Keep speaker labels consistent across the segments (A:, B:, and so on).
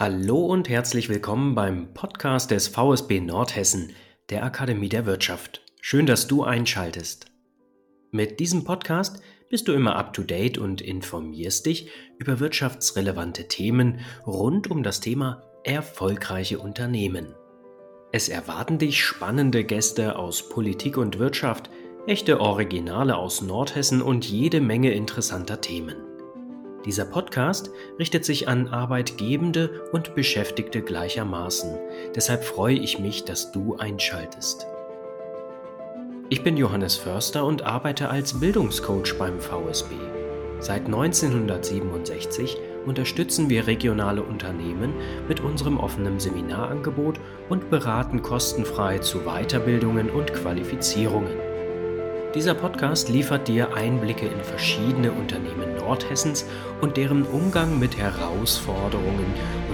A: Hallo und herzlich willkommen beim Podcast des VSB Nordhessen, der Akademie der Wirtschaft. Schön, dass du einschaltest. Mit diesem Podcast bist du immer up-to-date und informierst dich über wirtschaftsrelevante Themen rund um das Thema erfolgreiche Unternehmen. Es erwarten dich spannende Gäste aus Politik und Wirtschaft, echte Originale aus Nordhessen und jede Menge interessanter Themen. Dieser Podcast richtet sich an Arbeitgebende und Beschäftigte gleichermaßen. Deshalb freue ich mich, dass du einschaltest. Ich bin Johannes Förster und arbeite als Bildungscoach beim VSB. Seit 1967 unterstützen wir regionale Unternehmen mit unserem offenen Seminarangebot und beraten kostenfrei zu Weiterbildungen und Qualifizierungen. Dieser Podcast liefert dir Einblicke in verschiedene Unternehmen Nordhessens und deren Umgang mit Herausforderungen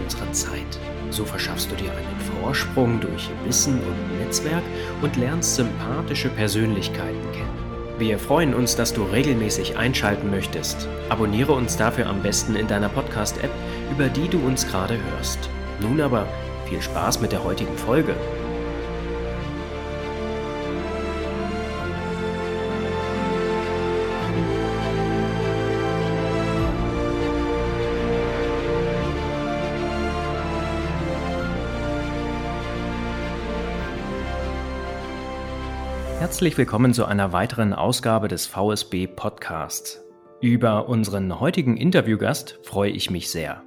A: unserer Zeit. So verschaffst du dir einen Vorsprung durch Wissen und Netzwerk und lernst sympathische Persönlichkeiten kennen. Wir freuen uns, dass du regelmäßig einschalten möchtest. Abonniere uns dafür am besten in deiner Podcast-App, über die du uns gerade hörst. Nun aber viel Spaß mit der heutigen Folge. Herzlich willkommen zu einer weiteren Ausgabe des VSB Podcasts. Über unseren heutigen Interviewgast freue ich mich sehr.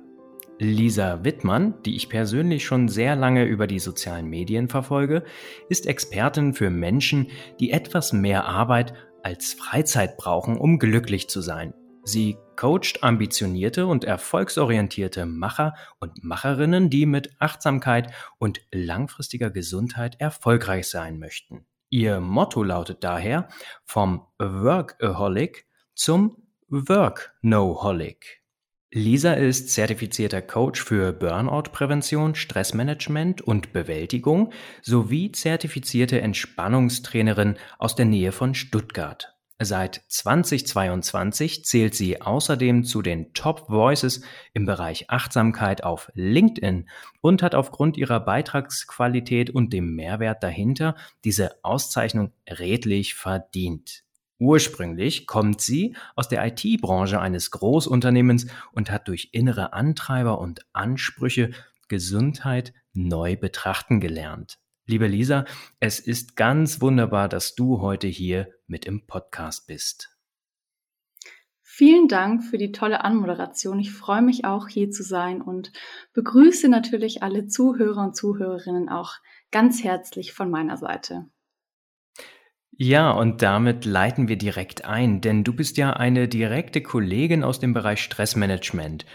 A: Lisa Wittmann, die ich persönlich schon sehr lange über die sozialen Medien verfolge, ist Expertin für Menschen, die etwas mehr Arbeit als Freizeit brauchen, um glücklich zu sein. Sie coacht ambitionierte und erfolgsorientierte Macher und Macherinnen, die mit Achtsamkeit und langfristiger Gesundheit erfolgreich sein möchten. Ihr Motto lautet daher vom Workaholic zum Work-No-Holic. Lisa ist zertifizierter Coach für Burnout-Prävention, Stressmanagement und Bewältigung sowie zertifizierte Entspannungstrainerin aus der Nähe von Stuttgart. Seit 2022 zählt sie außerdem zu den Top Voices im Bereich Achtsamkeit auf LinkedIn und hat aufgrund ihrer Beitragsqualität und dem Mehrwert dahinter diese Auszeichnung redlich verdient. Ursprünglich kommt sie aus der IT-Branche eines Großunternehmens und hat durch innere Antreiber und Ansprüche Gesundheit neu betrachten gelernt. Liebe Lisa, es ist ganz wunderbar, dass du heute hier mit im Podcast bist.
B: Vielen Dank für die tolle Anmoderation. Ich freue mich auch hier zu sein und begrüße natürlich alle Zuhörer und Zuhörerinnen auch ganz herzlich von meiner Seite.
A: Ja, und damit leiten wir direkt ein, denn du bist ja eine direkte Kollegin aus dem Bereich Stressmanagement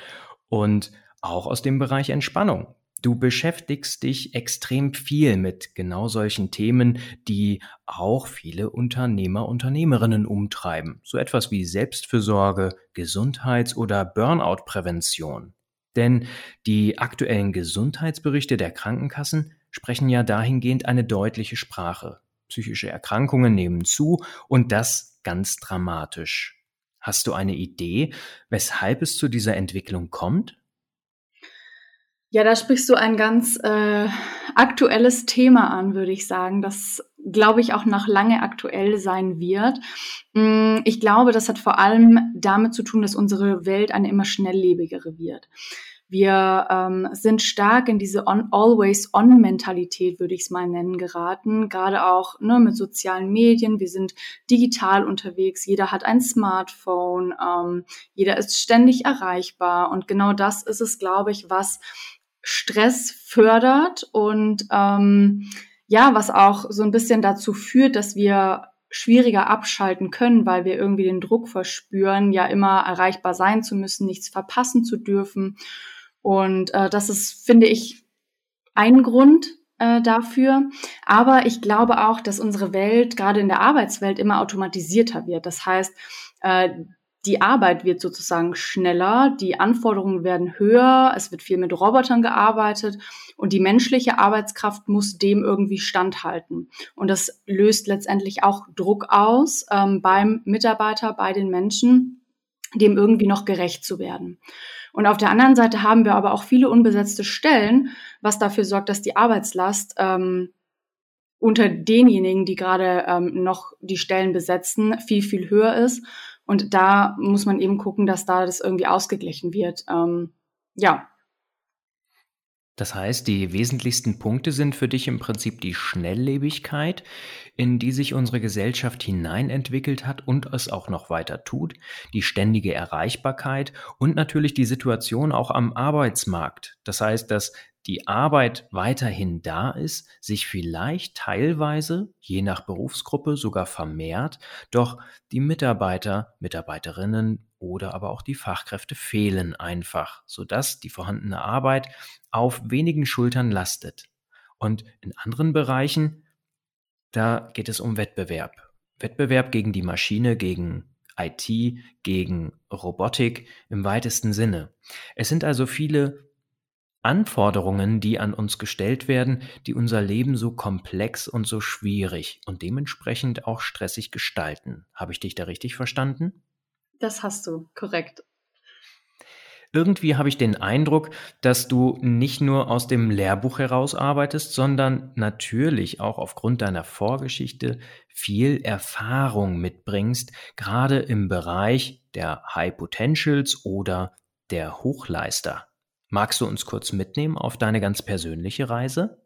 A: und auch aus dem Bereich Entspannung. Du beschäftigst dich extrem viel mit genau solchen Themen, die auch viele Unternehmer, Unternehmerinnen umtreiben. So etwas wie Selbstfürsorge, Gesundheits- oder Burnout-Prävention. Denn die aktuellen Gesundheitsberichte der Krankenkassen sprechen ja dahingehend eine deutliche Sprache. Psychische Erkrankungen nehmen zu und das ganz dramatisch. Hast du eine Idee, weshalb es zu dieser Entwicklung kommt?
B: Ja, da sprichst du ein ganz äh, aktuelles Thema an, würde ich sagen, das, glaube ich, auch noch lange aktuell sein wird. Mm, ich glaube, das hat vor allem damit zu tun, dass unsere Welt eine immer schnelllebigere wird. Wir ähm, sind stark in diese Always-On-Mentalität, würde ich es mal nennen, geraten. Gerade auch ne, mit sozialen Medien. Wir sind digital unterwegs. Jeder hat ein Smartphone. Ähm, jeder ist ständig erreichbar. Und genau das ist es, glaube ich, was Stress fördert und ähm, ja, was auch so ein bisschen dazu führt, dass wir schwieriger abschalten können, weil wir irgendwie den Druck verspüren, ja immer erreichbar sein zu müssen, nichts verpassen zu dürfen. Und äh, das ist, finde ich, ein Grund äh, dafür. Aber ich glaube auch, dass unsere Welt, gerade in der Arbeitswelt, immer automatisierter wird. Das heißt, äh, die Arbeit wird sozusagen schneller, die Anforderungen werden höher, es wird viel mit Robotern gearbeitet und die menschliche Arbeitskraft muss dem irgendwie standhalten. Und das löst letztendlich auch Druck aus ähm, beim Mitarbeiter, bei den Menschen, dem irgendwie noch gerecht zu werden. Und auf der anderen Seite haben wir aber auch viele unbesetzte Stellen, was dafür sorgt, dass die Arbeitslast ähm, unter denjenigen, die gerade ähm, noch die Stellen besetzen, viel, viel höher ist. Und da muss man eben gucken, dass da das irgendwie ausgeglichen wird. Ähm, ja,
A: das heißt, die wesentlichsten Punkte sind für dich im Prinzip die Schnelllebigkeit, in die sich unsere Gesellschaft hineinentwickelt hat und es auch noch weiter tut, die ständige Erreichbarkeit und natürlich die Situation auch am Arbeitsmarkt. Das heißt, dass die Arbeit weiterhin da ist, sich vielleicht teilweise, je nach Berufsgruppe, sogar vermehrt, doch die Mitarbeiter, Mitarbeiterinnen oder aber auch die Fachkräfte fehlen einfach, sodass die vorhandene Arbeit auf wenigen Schultern lastet. Und in anderen Bereichen, da geht es um Wettbewerb. Wettbewerb gegen die Maschine, gegen IT, gegen Robotik im weitesten Sinne. Es sind also viele Anforderungen, die an uns gestellt werden, die unser Leben so komplex und so schwierig und dementsprechend auch stressig gestalten. Habe ich dich da richtig verstanden?
B: Das hast du, korrekt.
A: Irgendwie habe ich den Eindruck, dass du nicht nur aus dem Lehrbuch heraus arbeitest, sondern natürlich auch aufgrund deiner Vorgeschichte viel Erfahrung mitbringst, gerade im Bereich der High Potentials oder der Hochleister. Magst du uns kurz mitnehmen auf deine ganz persönliche Reise?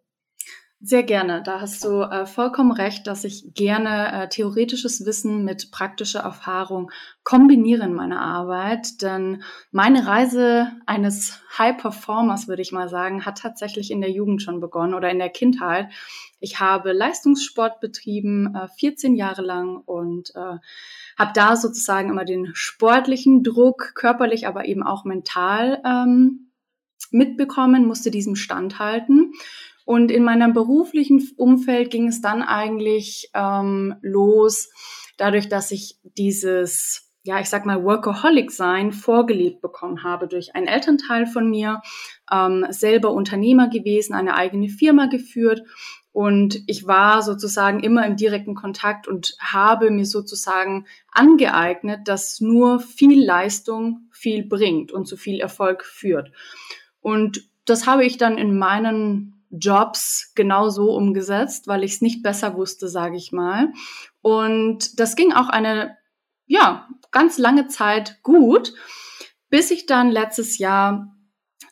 B: Sehr gerne. Da hast du äh, vollkommen recht, dass ich gerne äh, theoretisches Wissen mit praktischer Erfahrung kombiniere in meiner Arbeit. Denn meine Reise eines High Performers, würde ich mal sagen, hat tatsächlich in der Jugend schon begonnen oder in der Kindheit. Ich habe Leistungssport betrieben, äh, 14 Jahre lang und äh, habe da sozusagen immer den sportlichen Druck, körperlich, aber eben auch mental ähm, mitbekommen, musste diesem standhalten. Und in meinem beruflichen Umfeld ging es dann eigentlich ähm, los, dadurch, dass ich dieses, ja, ich sag mal, Workaholic-Sein vorgelebt bekommen habe durch einen Elternteil von mir, ähm, selber Unternehmer gewesen, eine eigene Firma geführt. Und ich war sozusagen immer im direkten Kontakt und habe mir sozusagen angeeignet, dass nur viel Leistung viel bringt und zu viel Erfolg führt. Und das habe ich dann in meinen Jobs genauso umgesetzt, weil ich es nicht besser wusste, sage ich mal. Und das ging auch eine, ja, ganz lange Zeit gut, bis ich dann letztes Jahr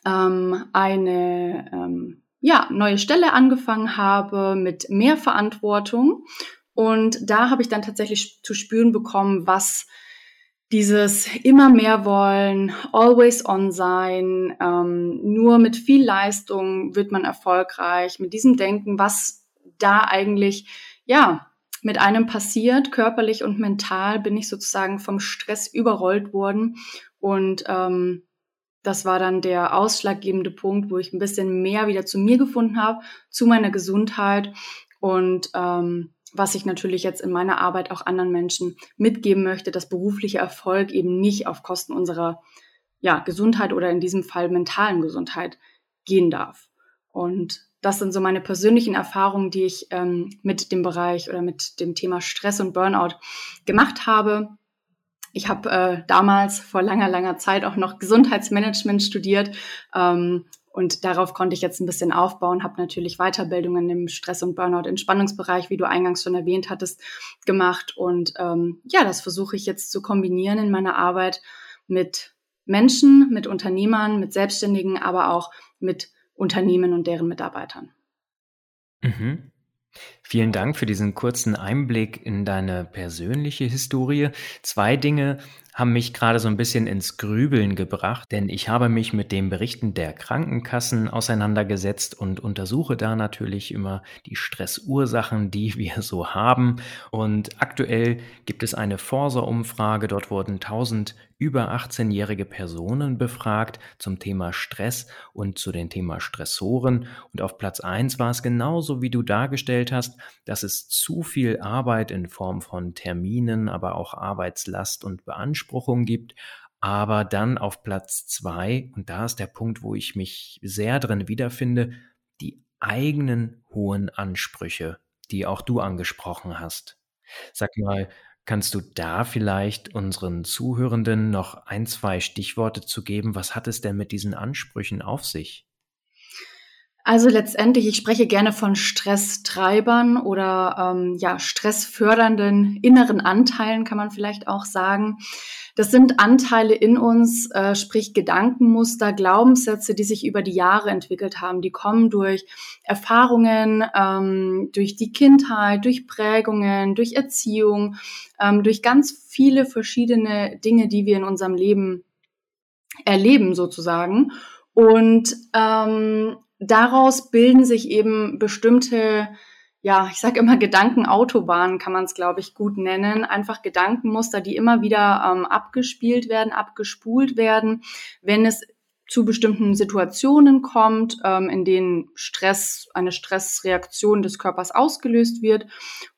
B: ähm, eine ähm, ja, neue Stelle angefangen habe mit mehr Verantwortung. Und da habe ich dann tatsächlich zu spüren bekommen, was dieses immer mehr wollen, always on sein, ähm, nur mit viel Leistung wird man erfolgreich, mit diesem Denken, was da eigentlich, ja, mit einem passiert, körperlich und mental, bin ich sozusagen vom Stress überrollt worden. Und ähm, das war dann der ausschlaggebende Punkt, wo ich ein bisschen mehr wieder zu mir gefunden habe, zu meiner Gesundheit und ähm, was ich natürlich jetzt in meiner Arbeit auch anderen Menschen mitgeben möchte, dass beruflicher Erfolg eben nicht auf Kosten unserer ja, Gesundheit oder in diesem Fall mentalen Gesundheit gehen darf. Und das sind so meine persönlichen Erfahrungen, die ich ähm, mit dem Bereich oder mit dem Thema Stress und Burnout gemacht habe. Ich habe äh, damals vor langer, langer Zeit auch noch Gesundheitsmanagement studiert ähm, und darauf konnte ich jetzt ein bisschen aufbauen, habe natürlich Weiterbildungen im Stress- und Burnout-Entspannungsbereich, wie du eingangs schon erwähnt hattest, gemacht. Und ähm, ja, das versuche ich jetzt zu kombinieren in meiner Arbeit mit Menschen, mit Unternehmern, mit Selbstständigen, aber auch mit Unternehmen und deren Mitarbeitern.
A: Mhm. Vielen Dank für diesen kurzen Einblick in deine persönliche Historie. Zwei Dinge haben mich gerade so ein bisschen ins Grübeln gebracht, denn ich habe mich mit den Berichten der Krankenkassen auseinandergesetzt und untersuche da natürlich immer die Stressursachen, die wir so haben. Und aktuell gibt es eine Forsa-Umfrage, dort wurden 1000 über 18-jährige Personen befragt zum Thema Stress und zu dem Thema Stressoren. Und auf Platz 1 war es genauso, wie du dargestellt hast, dass es zu viel Arbeit in Form von Terminen, aber auch Arbeitslast und Beanspruchung Beanspruchung gibt. Aber dann auf Platz zwei, und da ist der Punkt, wo ich mich sehr drin wiederfinde, die eigenen hohen Ansprüche, die auch du angesprochen hast. Sag mal, Kannst du da vielleicht unseren Zuhörenden noch ein, zwei Stichworte zu geben? Was hat es denn mit diesen Ansprüchen auf sich?
B: Also letztendlich, ich spreche gerne von Stresstreibern oder ähm, ja stressfördernden inneren Anteilen, kann man vielleicht auch sagen. Das sind Anteile in uns, äh, sprich Gedankenmuster, Glaubenssätze, die sich über die Jahre entwickelt haben. Die kommen durch Erfahrungen, ähm, durch die Kindheit, durch Prägungen, durch Erziehung, ähm, durch ganz viele verschiedene Dinge, die wir in unserem Leben erleben sozusagen. Und ähm, daraus bilden sich eben bestimmte, ja, ich sage immer Gedankenautobahnen, kann man es, glaube ich, gut nennen. Einfach Gedankenmuster, die immer wieder ähm, abgespielt werden, abgespult werden, wenn es zu bestimmten Situationen kommt, ähm, in denen Stress, eine Stressreaktion des Körpers ausgelöst wird.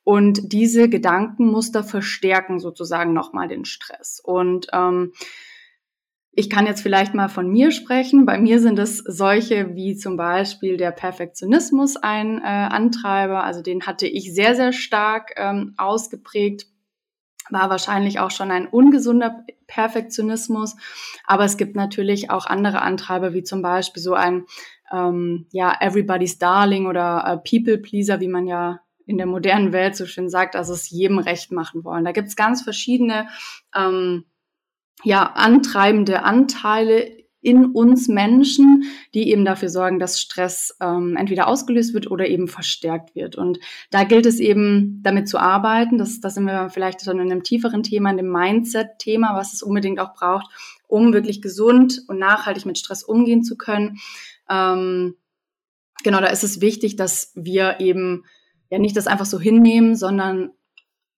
B: Und diese Gedankenmuster verstärken sozusagen nochmal den Stress. Und ähm, ich kann jetzt vielleicht mal von mir sprechen. Bei mir sind es solche wie zum Beispiel der Perfektionismus ein äh, Antreiber. Also den hatte ich sehr, sehr stark ähm, ausgeprägt. War wahrscheinlich auch schon ein ungesunder Perfektionismus. Aber es gibt natürlich auch andere Antreiber, wie zum Beispiel so ein ähm, ja, Everybody's Darling oder äh, People Pleaser, wie man ja in der modernen Welt so schön sagt, also es jedem recht machen wollen. Da gibt es ganz verschiedene ähm, ja, antreibende Anteile in uns Menschen, die eben dafür sorgen, dass Stress ähm, entweder ausgelöst wird oder eben verstärkt wird. Und da gilt es eben, damit zu arbeiten. Das, das sind wir vielleicht schon in einem tieferen Thema, in dem Mindset-Thema, was es unbedingt auch braucht, um wirklich gesund und nachhaltig mit Stress umgehen zu können. Ähm, genau, da ist es wichtig, dass wir eben ja nicht das einfach so hinnehmen, sondern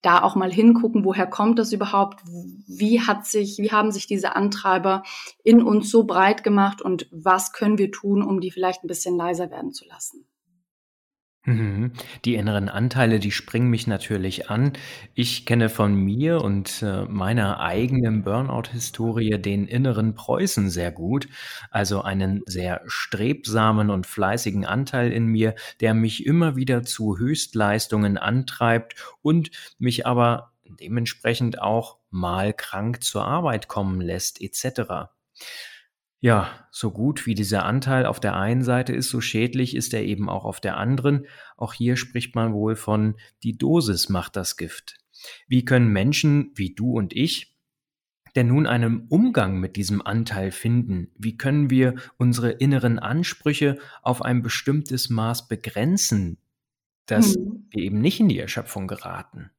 B: da auch mal hingucken, woher kommt das überhaupt? Wie hat sich, wie haben sich diese Antreiber in uns so breit gemacht und was können wir tun, um die vielleicht ein bisschen leiser werden zu lassen?
A: Mhm. Die inneren Anteile, die springen mich natürlich an. Ich kenne von mir und äh, meiner eigenen Burnout-Historie den inneren Preußen sehr gut, also einen sehr strebsamen und fleißigen Anteil in mir, der mich immer wieder zu Höchstleistungen antreibt und mich aber dementsprechend auch mal krank zur Arbeit kommen lässt, etc. Ja, so gut wie dieser Anteil auf der einen Seite ist, so schädlich ist er eben auch auf der anderen. Auch hier spricht man wohl von die Dosis macht das Gift. Wie können Menschen wie du und ich denn nun einen Umgang mit diesem Anteil finden? Wie können wir unsere inneren Ansprüche auf ein bestimmtes Maß begrenzen, dass hm. wir eben nicht in die Erschöpfung geraten?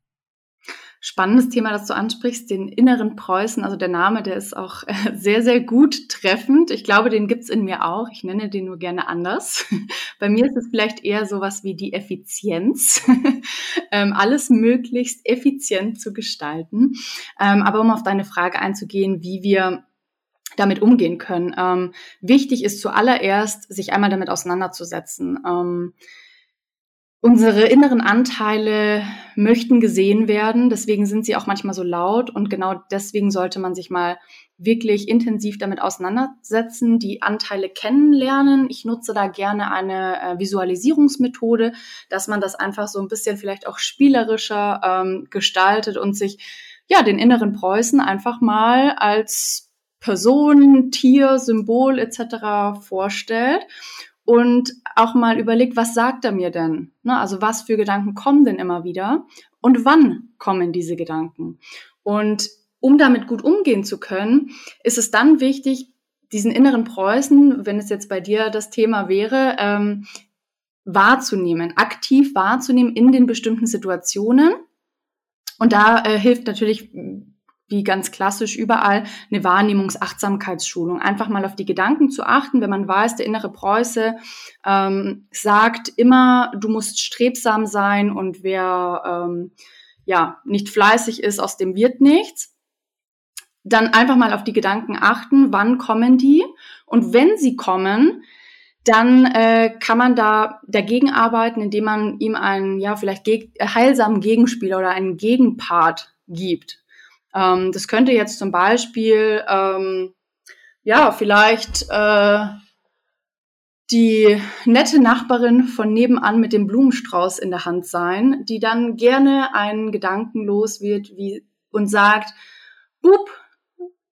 B: Spannendes Thema, das du ansprichst, den inneren Preußen. Also der Name, der ist auch äh, sehr, sehr gut treffend. Ich glaube, den gibt's in mir auch. Ich nenne den nur gerne anders. Bei mir ist es vielleicht eher sowas wie die Effizienz, ähm, alles möglichst effizient zu gestalten. Ähm, aber um auf deine Frage einzugehen, wie wir damit umgehen können. Ähm, wichtig ist zuallererst, sich einmal damit auseinanderzusetzen. Unsere inneren Anteile möchten gesehen werden, deswegen sind sie auch manchmal so laut und genau deswegen sollte man sich mal wirklich intensiv damit auseinandersetzen, die Anteile kennenlernen. Ich nutze da gerne eine äh, Visualisierungsmethode, dass man das einfach so ein bisschen vielleicht auch spielerischer ähm, gestaltet und sich ja den inneren Preußen einfach mal als Person, Tier, Symbol etc. vorstellt und auch mal überlegt, was sagt er mir denn? Ne? Also was für Gedanken kommen denn immer wieder und wann kommen diese Gedanken? Und um damit gut umgehen zu können, ist es dann wichtig, diesen inneren Preußen, wenn es jetzt bei dir das Thema wäre, ähm, wahrzunehmen, aktiv wahrzunehmen in den bestimmten Situationen. Und da äh, hilft natürlich wie ganz klassisch überall, eine Wahrnehmungsachtsamkeitsschulung. Einfach mal auf die Gedanken zu achten, wenn man weiß, der innere Preuße ähm, sagt immer, du musst strebsam sein und wer ähm, ja nicht fleißig ist, aus dem wird nichts. Dann einfach mal auf die Gedanken achten, wann kommen die und wenn sie kommen, dann äh, kann man da dagegen arbeiten, indem man ihm einen ja vielleicht geg heilsamen Gegenspieler oder einen Gegenpart gibt. Ähm, das könnte jetzt zum Beispiel, ähm, ja, vielleicht äh, die nette Nachbarin von nebenan mit dem Blumenstrauß in der Hand sein, die dann gerne einen Gedanken los wird wie, und sagt, Bub,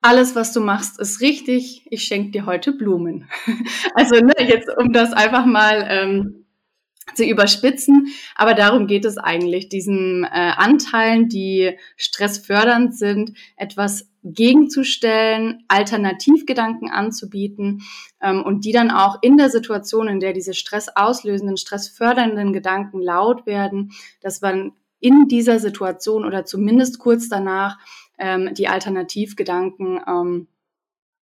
B: alles, was du machst, ist richtig. Ich schenke dir heute Blumen. also ne, jetzt, um das einfach mal ähm, zu überspitzen. Aber darum geht es eigentlich, diesen äh, Anteilen, die stressfördernd sind, etwas gegenzustellen, Alternativgedanken anzubieten ähm, und die dann auch in der Situation, in der diese stressauslösenden, stressfördernden Gedanken laut werden, dass man in dieser Situation oder zumindest kurz danach ähm, die Alternativgedanken ähm,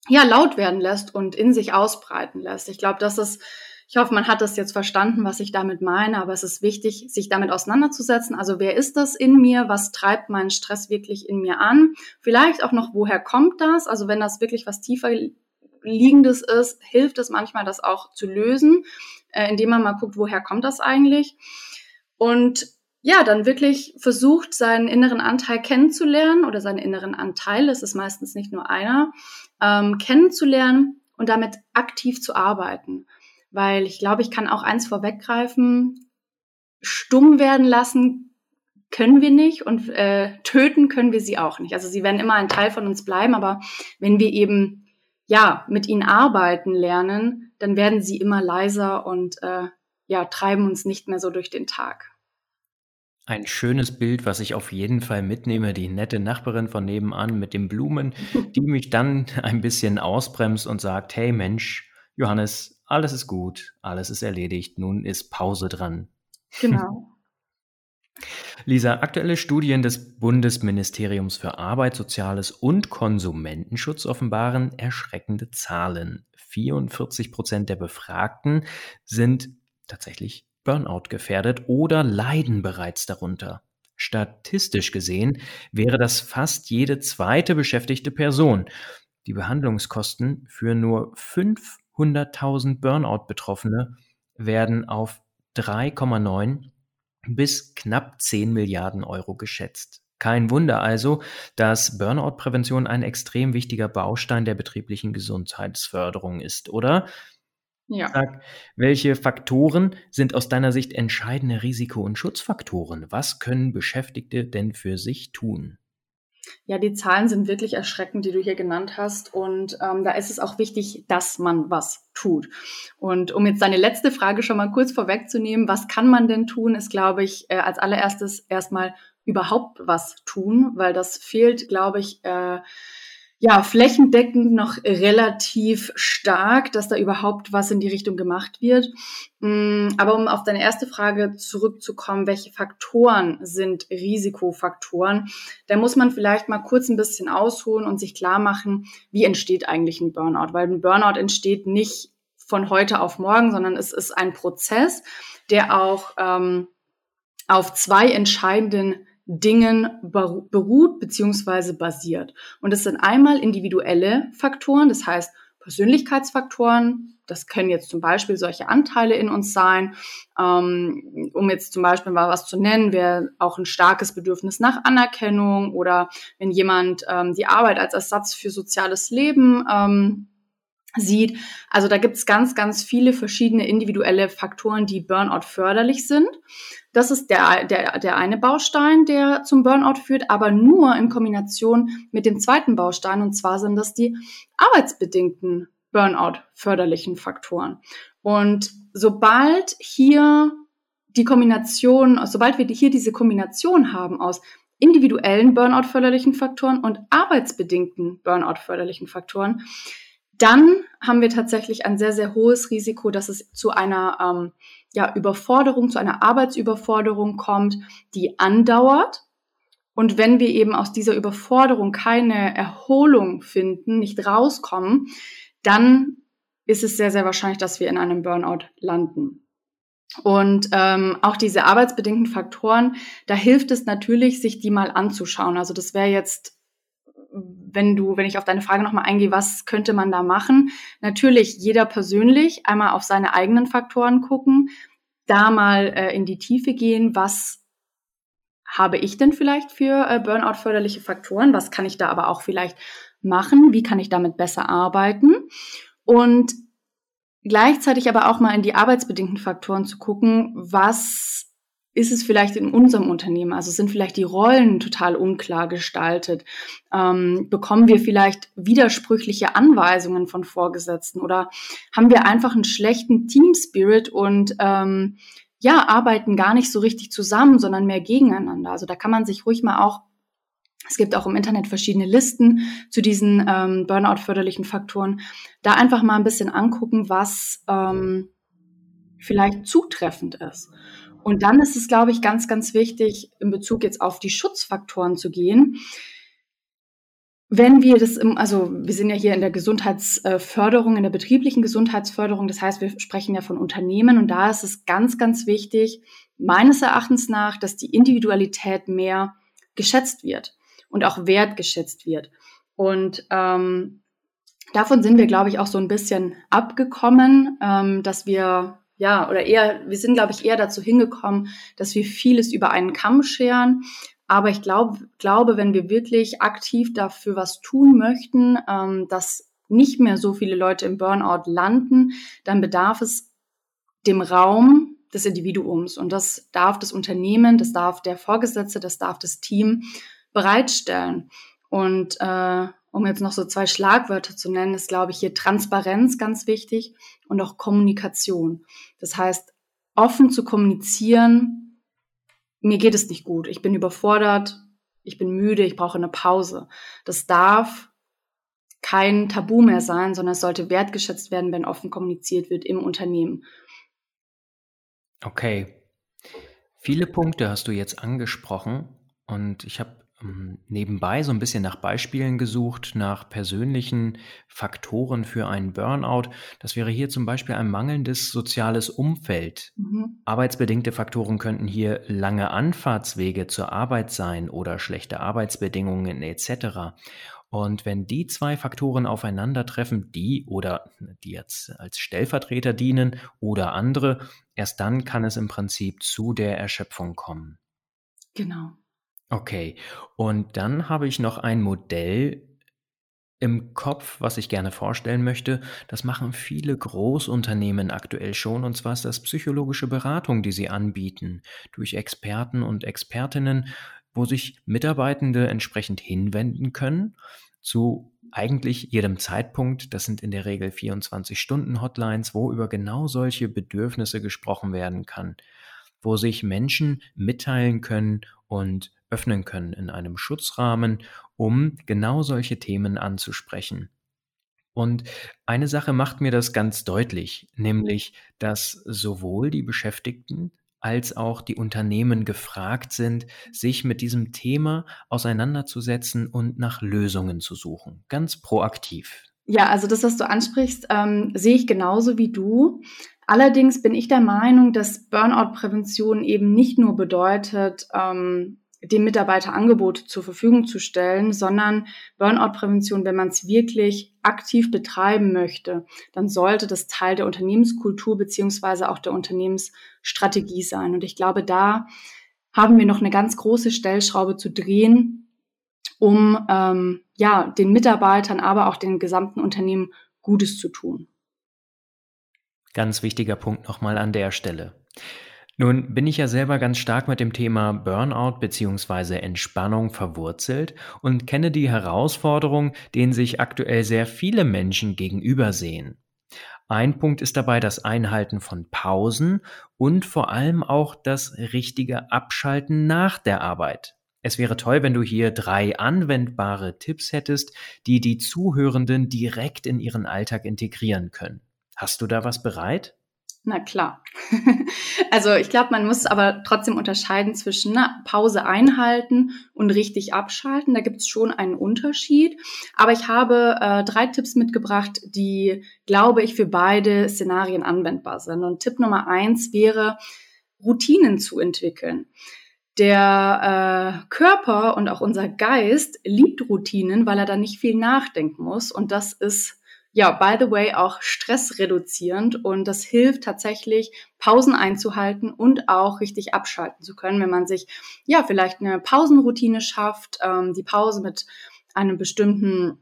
B: ja laut werden lässt und in sich ausbreiten lässt. Ich glaube, das ist ich hoffe, man hat das jetzt verstanden, was ich damit meine, aber es ist wichtig, sich damit auseinanderzusetzen. Also wer ist das in mir? Was treibt meinen Stress wirklich in mir an? Vielleicht auch noch, woher kommt das? Also wenn das wirklich was tiefer liegendes ist, hilft es manchmal, das auch zu lösen, äh, indem man mal guckt, woher kommt das eigentlich? Und ja, dann wirklich versucht, seinen inneren Anteil kennenzulernen oder seinen inneren Anteil, es ist meistens nicht nur einer, ähm, kennenzulernen und damit aktiv zu arbeiten weil ich glaube, ich kann auch eins vorweggreifen, stumm werden lassen können wir nicht und äh, töten können wir sie auch nicht. Also sie werden immer ein Teil von uns bleiben, aber wenn wir eben ja mit ihnen arbeiten lernen, dann werden sie immer leiser und äh, ja treiben uns nicht mehr so durch den Tag.
A: Ein schönes Bild, was ich auf jeden Fall mitnehme, die nette Nachbarin von nebenan mit den Blumen, die mich dann ein bisschen ausbremst und sagt, hey Mensch, Johannes, alles ist gut, alles ist erledigt, nun ist Pause dran.
B: Genau.
A: Lisa, aktuelle Studien des Bundesministeriums für Arbeit, Soziales und Konsumentenschutz offenbaren erschreckende Zahlen. 44 Prozent der Befragten sind tatsächlich Burnout gefährdet oder leiden bereits darunter. Statistisch gesehen wäre das fast jede zweite beschäftigte Person. Die Behandlungskosten für nur fünf 100.000 Burnout-Betroffene werden auf 3,9 bis knapp 10 Milliarden Euro geschätzt. Kein Wunder also, dass Burnout-Prävention ein extrem wichtiger Baustein der betrieblichen Gesundheitsförderung ist, oder?
B: Ja.
A: Sag, welche Faktoren sind aus deiner Sicht entscheidende Risiko- und Schutzfaktoren? Was können Beschäftigte denn für sich tun?
B: Ja, die Zahlen sind wirklich erschreckend, die du hier genannt hast. Und ähm, da ist es auch wichtig, dass man was tut. Und um jetzt deine letzte Frage schon mal kurz vorwegzunehmen, was kann man denn tun, ist, glaube ich, äh, als allererstes erstmal überhaupt was tun, weil das fehlt, glaube ich, äh, ja, flächendeckend noch relativ stark, dass da überhaupt was in die Richtung gemacht wird. Mm, aber um auf deine erste Frage zurückzukommen, welche Faktoren sind Risikofaktoren? Da muss man vielleicht mal kurz ein bisschen ausholen und sich klar machen, wie entsteht eigentlich ein Burnout? Weil ein Burnout entsteht nicht von heute auf morgen, sondern es ist ein Prozess, der auch ähm, auf zwei entscheidenden Dingen beruht beziehungsweise basiert. Und es sind einmal individuelle Faktoren, das heißt Persönlichkeitsfaktoren. Das können jetzt zum Beispiel solche Anteile in uns sein. Ähm, um jetzt zum Beispiel mal was zu nennen, wäre auch ein starkes Bedürfnis nach Anerkennung oder wenn jemand ähm, die Arbeit als Ersatz für soziales Leben ähm, sieht. Also da gibt es ganz, ganz viele verschiedene individuelle Faktoren, die Burnout förderlich sind. Das ist der, der, der eine Baustein, der zum Burnout führt, aber nur in Kombination mit dem zweiten Baustein. Und zwar sind das die arbeitsbedingten Burnout förderlichen Faktoren. Und sobald hier die Kombination, sobald wir hier diese Kombination haben aus individuellen Burnout förderlichen Faktoren und arbeitsbedingten Burnout förderlichen Faktoren, dann haben wir tatsächlich ein sehr, sehr hohes Risiko, dass es zu einer ähm, ja, Überforderung, zu einer Arbeitsüberforderung kommt, die andauert. Und wenn wir eben aus dieser Überforderung keine Erholung finden, nicht rauskommen, dann ist es sehr, sehr wahrscheinlich, dass wir in einem Burnout landen. Und ähm, auch diese arbeitsbedingten Faktoren, da hilft es natürlich, sich die mal anzuschauen. Also das wäre jetzt wenn du, wenn ich auf deine Frage nochmal eingehe, was könnte man da machen? Natürlich jeder persönlich einmal auf seine eigenen Faktoren gucken, da mal äh, in die Tiefe gehen, was habe ich denn vielleicht für äh, Burnout förderliche Faktoren? Was kann ich da aber auch vielleicht machen? Wie kann ich damit besser arbeiten? Und gleichzeitig aber auch mal in die arbeitsbedingten Faktoren zu gucken, was ist es vielleicht in unserem Unternehmen? Also sind vielleicht die Rollen total unklar gestaltet? Ähm, bekommen wir vielleicht widersprüchliche Anweisungen von Vorgesetzten oder haben wir einfach einen schlechten Team Spirit und ähm, ja, arbeiten gar nicht so richtig zusammen, sondern mehr gegeneinander. Also da kann man sich ruhig mal auch es gibt auch im Internet verschiedene Listen zu diesen ähm, Burnout-förderlichen Faktoren. Da einfach mal ein bisschen angucken, was ähm, vielleicht zutreffend ist. Und dann ist es, glaube ich, ganz, ganz wichtig, in Bezug jetzt auf die Schutzfaktoren zu gehen. Wenn wir das, im, also wir sind ja hier in der Gesundheitsförderung, in der betrieblichen Gesundheitsförderung, das heißt, wir sprechen ja von Unternehmen und da ist es ganz, ganz wichtig, meines Erachtens nach, dass die Individualität mehr geschätzt wird und auch wertgeschätzt wird. Und ähm, davon sind wir, glaube ich, auch so ein bisschen abgekommen, ähm, dass wir ja, oder eher, wir sind, glaube ich, eher dazu hingekommen, dass wir vieles über einen Kamm scheren. Aber ich glaub, glaube, wenn wir wirklich aktiv dafür was tun möchten, ähm, dass nicht mehr so viele Leute im Burnout landen, dann bedarf es dem Raum des Individuums. Und das darf das Unternehmen, das darf der Vorgesetzte, das darf das Team bereitstellen. Und äh, um jetzt noch so zwei Schlagwörter zu nennen, ist, glaube ich, hier Transparenz ganz wichtig und auch Kommunikation. Das heißt, offen zu kommunizieren, mir geht es nicht gut, ich bin überfordert, ich bin müde, ich brauche eine Pause. Das darf kein Tabu mehr sein, sondern es sollte wertgeschätzt werden, wenn offen kommuniziert wird im Unternehmen.
A: Okay. Viele Punkte hast du jetzt angesprochen und ich habe nebenbei so ein bisschen nach Beispielen gesucht, nach persönlichen Faktoren für einen Burnout. Das wäre hier zum Beispiel ein mangelndes soziales Umfeld. Mhm. Arbeitsbedingte Faktoren könnten hier lange Anfahrtswege zur Arbeit sein oder schlechte Arbeitsbedingungen etc. Und wenn die zwei Faktoren aufeinandertreffen, die oder die jetzt als Stellvertreter dienen oder andere, erst dann kann es im Prinzip zu der Erschöpfung kommen.
B: Genau.
A: Okay, und dann habe ich noch ein Modell im Kopf, was ich gerne vorstellen möchte. Das machen viele Großunternehmen aktuell schon, und zwar ist das psychologische Beratung, die sie anbieten, durch Experten und Expertinnen, wo sich Mitarbeitende entsprechend hinwenden können zu eigentlich jedem Zeitpunkt. Das sind in der Regel 24-Stunden-Hotlines, wo über genau solche Bedürfnisse gesprochen werden kann, wo sich Menschen mitteilen können und öffnen können in einem Schutzrahmen, um genau solche Themen anzusprechen. Und eine Sache macht mir das ganz deutlich, nämlich, dass sowohl die Beschäftigten als auch die Unternehmen gefragt sind, sich mit diesem Thema auseinanderzusetzen und nach Lösungen zu suchen. Ganz proaktiv.
B: Ja, also das, was du ansprichst, ähm, sehe ich genauso wie du. Allerdings bin ich der Meinung, dass Burnout-Prävention eben nicht nur bedeutet, ähm, dem Mitarbeiter Angebote zur Verfügung zu stellen, sondern Burnout-Prävention, wenn man es wirklich aktiv betreiben möchte, dann sollte das Teil der Unternehmenskultur beziehungsweise auch der Unternehmensstrategie sein. Und ich glaube, da haben wir noch eine ganz große Stellschraube zu drehen, um ähm, ja den Mitarbeitern, aber auch den gesamten Unternehmen Gutes zu tun.
A: Ganz wichtiger Punkt nochmal an der Stelle. Nun bin ich ja selber ganz stark mit dem Thema Burnout bzw. Entspannung verwurzelt und kenne die Herausforderung, denen sich aktuell sehr viele Menschen gegenübersehen. Ein Punkt ist dabei das Einhalten von Pausen und vor allem auch das richtige Abschalten nach der Arbeit. Es wäre toll, wenn du hier drei anwendbare Tipps hättest, die die Zuhörenden direkt in ihren Alltag integrieren können. Hast du da was bereit?
B: Na klar. also ich glaube, man muss aber trotzdem unterscheiden zwischen ne, Pause einhalten und richtig abschalten. Da gibt es schon einen Unterschied. Aber ich habe äh, drei Tipps mitgebracht, die, glaube ich, für beide Szenarien anwendbar sind. Und Tipp Nummer eins wäre, Routinen zu entwickeln. Der äh, Körper und auch unser Geist liebt Routinen, weil er da nicht viel nachdenken muss. Und das ist ja, by the way, auch stressreduzierend und das hilft tatsächlich, Pausen einzuhalten und auch richtig abschalten zu können, wenn man sich ja vielleicht eine Pausenroutine schafft, ähm, die Pause mit einem bestimmten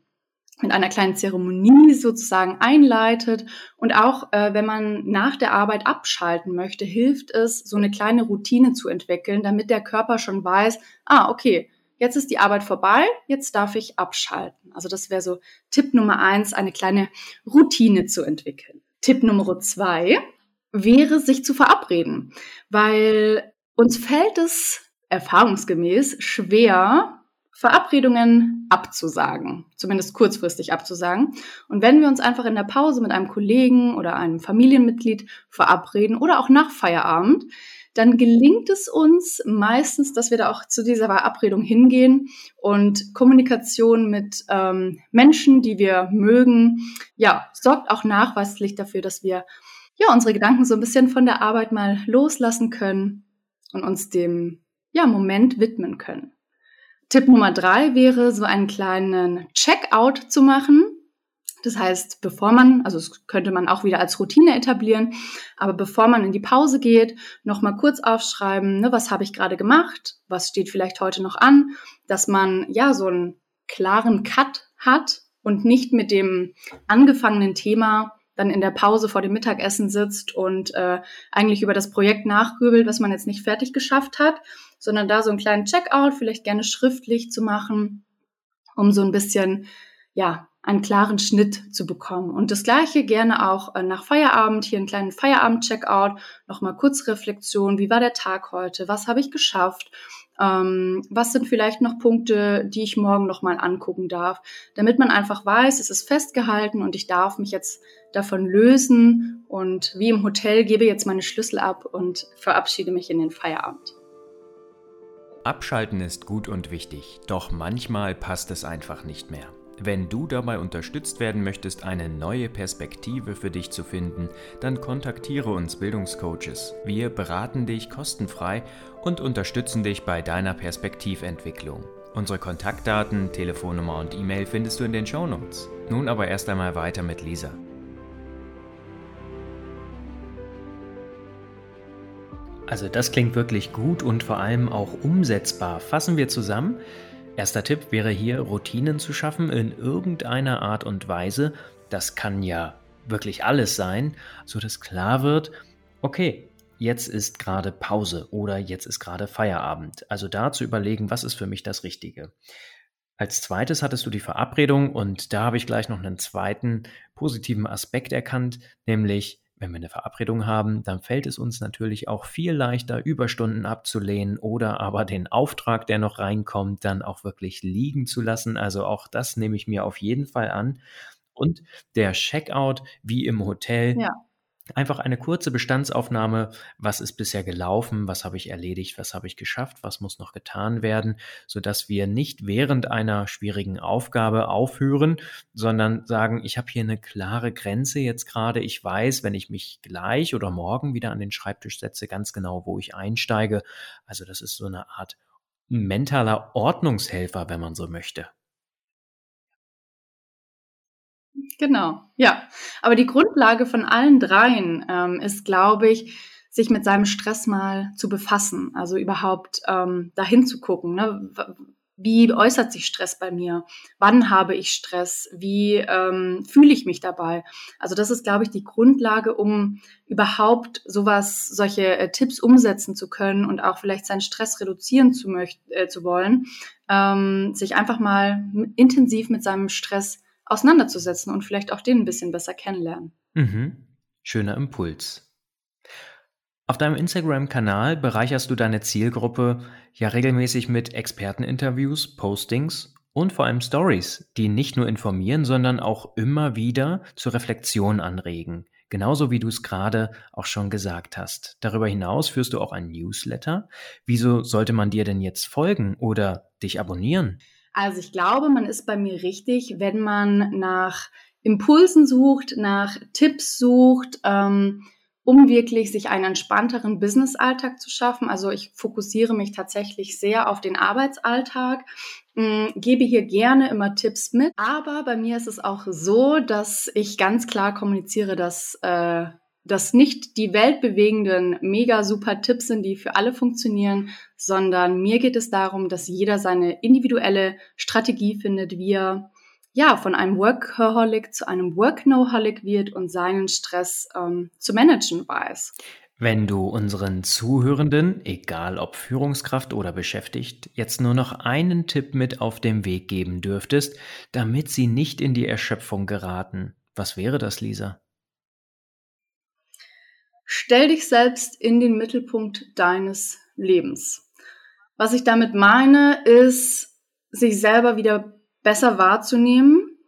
B: mit einer kleinen Zeremonie sozusagen einleitet. Und auch äh, wenn man nach der Arbeit abschalten möchte, hilft es, so eine kleine Routine zu entwickeln, damit der Körper schon weiß, ah, okay, jetzt ist die Arbeit vorbei, jetzt darf ich abschalten. Also das wäre so Tipp Nummer eins, eine kleine Routine zu entwickeln. Tipp Nummer zwei wäre, sich zu verabreden, weil uns fällt es erfahrungsgemäß schwer, Verabredungen abzusagen, zumindest kurzfristig abzusagen. Und wenn wir uns einfach in der Pause mit einem Kollegen oder einem Familienmitglied verabreden oder auch nach Feierabend, dann gelingt es uns meistens, dass wir da auch zu dieser Verabredung hingehen und Kommunikation mit ähm, Menschen, die wir mögen, ja, sorgt auch nachweislich dafür, dass wir ja unsere Gedanken so ein bisschen von der Arbeit mal loslassen können und uns dem ja, Moment widmen können. Tipp Nummer drei wäre, so einen kleinen Checkout zu machen. Das heißt, bevor man, also das könnte man auch wieder als Routine etablieren, aber bevor man in die Pause geht, nochmal kurz aufschreiben, ne, was habe ich gerade gemacht, was steht vielleicht heute noch an, dass man ja so einen klaren Cut hat und nicht mit dem angefangenen Thema dann in der Pause vor dem Mittagessen sitzt und äh, eigentlich über das Projekt nachgrübelt, was man jetzt nicht fertig geschafft hat, sondern da so einen kleinen Checkout, vielleicht gerne schriftlich zu machen, um so ein bisschen, ja, einen klaren Schnitt zu bekommen. Und das gleiche gerne auch äh, nach Feierabend, hier einen kleinen Feierabend-Checkout, nochmal kurz Reflexion, wie war der Tag heute, was habe ich geschafft, ähm, was sind vielleicht noch Punkte, die ich morgen nochmal angucken darf, damit man einfach weiß, es ist festgehalten und ich darf mich jetzt davon lösen und wie im Hotel gebe jetzt meine Schlüssel ab und verabschiede mich in den Feierabend.
A: Abschalten ist gut und wichtig, doch manchmal passt es einfach nicht mehr. Wenn du dabei unterstützt werden möchtest, eine neue Perspektive für dich zu finden, dann kontaktiere uns Bildungscoaches. Wir beraten dich kostenfrei und unterstützen dich bei deiner Perspektiventwicklung. Unsere Kontaktdaten, Telefonnummer und E-Mail findest du in den Shownotes. Nun aber erst einmal weiter mit Lisa. Also das klingt wirklich gut und vor allem auch umsetzbar. Fassen wir zusammen. Erster Tipp wäre hier, Routinen zu schaffen in irgendeiner Art und Weise. Das kann ja wirklich alles sein, so dass klar wird, okay, jetzt ist gerade Pause oder jetzt ist gerade Feierabend. Also da zu überlegen, was ist für mich das Richtige. Als zweites hattest du die Verabredung und da habe ich gleich noch einen zweiten positiven Aspekt erkannt, nämlich wenn wir eine Verabredung haben, dann fällt es uns natürlich auch viel leichter, Überstunden abzulehnen oder aber den Auftrag, der noch reinkommt, dann auch wirklich liegen zu lassen. Also auch das nehme ich mir auf jeden Fall an. Und der Checkout wie im Hotel, ja. Einfach eine kurze Bestandsaufnahme, was ist bisher gelaufen, was habe ich erledigt, was habe ich geschafft, was muss noch getan werden, sodass wir nicht während einer schwierigen Aufgabe aufhören, sondern sagen, ich habe hier eine klare Grenze jetzt gerade, ich weiß, wenn ich mich gleich oder morgen wieder an den Schreibtisch setze, ganz genau, wo ich einsteige. Also das ist so eine Art mentaler Ordnungshelfer, wenn man so möchte.
B: Genau, ja. Aber die Grundlage von allen dreien ähm, ist, glaube ich, sich mit seinem Stress mal zu befassen. Also überhaupt ähm, dahin zu gucken. Ne? Wie äußert sich Stress bei mir? Wann habe ich Stress? Wie ähm, fühle ich mich dabei? Also das ist, glaube ich, die Grundlage, um überhaupt sowas, solche äh, Tipps umsetzen zu können und auch vielleicht seinen Stress reduzieren zu, möcht äh, zu wollen, ähm, sich einfach mal intensiv mit seinem Stress auseinanderzusetzen und vielleicht auch den ein bisschen besser kennenlernen.
A: Mhm. Schöner Impuls. Auf deinem Instagram-Kanal bereicherst du deine Zielgruppe ja regelmäßig mit Experteninterviews, Postings und vor allem Stories, die nicht nur informieren, sondern auch immer wieder zur Reflexion anregen. Genauso wie du es gerade auch schon gesagt hast. Darüber hinaus führst du auch ein Newsletter. Wieso sollte man dir denn jetzt folgen oder dich abonnieren?
B: Also ich glaube, man ist bei mir richtig, wenn man nach Impulsen sucht, nach Tipps sucht, ähm, um wirklich sich einen entspannteren Business-Alltag zu schaffen. Also ich fokussiere mich tatsächlich sehr auf den Arbeitsalltag, mh, gebe hier gerne immer Tipps mit. Aber bei mir ist es auch so, dass ich ganz klar kommuniziere, dass äh, das nicht die weltbewegenden, mega super Tipps sind, die für alle funktionieren, sondern mir geht es darum, dass jeder seine individuelle Strategie findet, wie er ja, von einem Workaholic zu einem Work-No-Holic wird und seinen Stress ähm, zu managen weiß.
A: Wenn du unseren Zuhörenden, egal ob Führungskraft oder beschäftigt, jetzt nur noch einen Tipp mit auf den Weg geben dürftest, damit sie nicht in die Erschöpfung geraten, was wäre das, Lisa?
B: Stell dich selbst in den Mittelpunkt deines Lebens. Was ich damit meine, ist, sich selber wieder besser wahrzunehmen,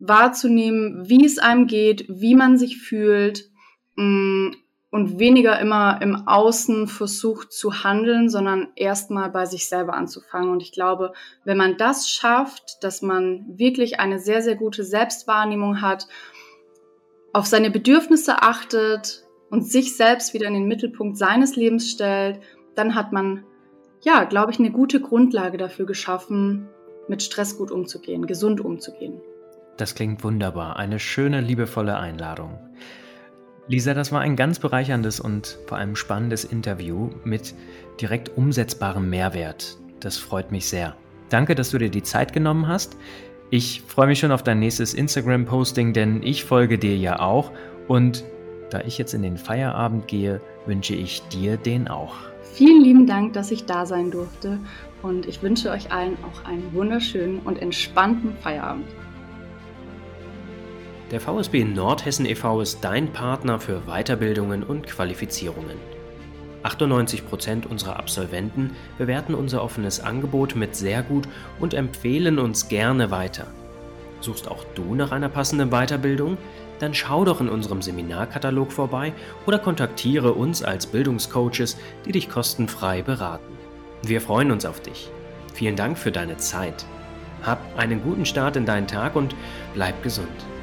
B: wahrzunehmen, wie es einem geht, wie man sich fühlt mm, und weniger immer im Außen versucht zu handeln, sondern erstmal bei sich selber anzufangen. Und ich glaube, wenn man das schafft, dass man wirklich eine sehr, sehr gute Selbstwahrnehmung hat, auf seine Bedürfnisse achtet und sich selbst wieder in den Mittelpunkt seines Lebens stellt, dann hat man, ja, glaube ich, eine gute Grundlage dafür geschaffen, mit Stress gut umzugehen, gesund umzugehen.
A: Das klingt wunderbar. Eine schöne, liebevolle Einladung. Lisa, das war ein ganz bereicherndes und vor allem spannendes Interview mit direkt umsetzbarem Mehrwert. Das freut mich sehr. Danke, dass du dir die Zeit genommen hast. Ich freue mich schon auf dein nächstes Instagram-Posting, denn ich folge dir ja auch. Und da ich jetzt in den Feierabend gehe, wünsche ich dir den auch.
B: Vielen lieben Dank, dass ich da sein durfte. Und ich wünsche euch allen auch einen wunderschönen und entspannten Feierabend.
A: Der VSB Nordhessen e.V. ist dein Partner für Weiterbildungen und Qualifizierungen. 98% unserer Absolventen bewerten unser offenes Angebot mit sehr gut und empfehlen uns gerne weiter. Suchst auch du nach einer passenden Weiterbildung? Dann schau doch in unserem Seminarkatalog vorbei oder kontaktiere uns als Bildungscoaches, die dich kostenfrei beraten. Wir freuen uns auf dich. Vielen Dank für deine Zeit. Hab einen guten Start in deinen Tag und bleib gesund.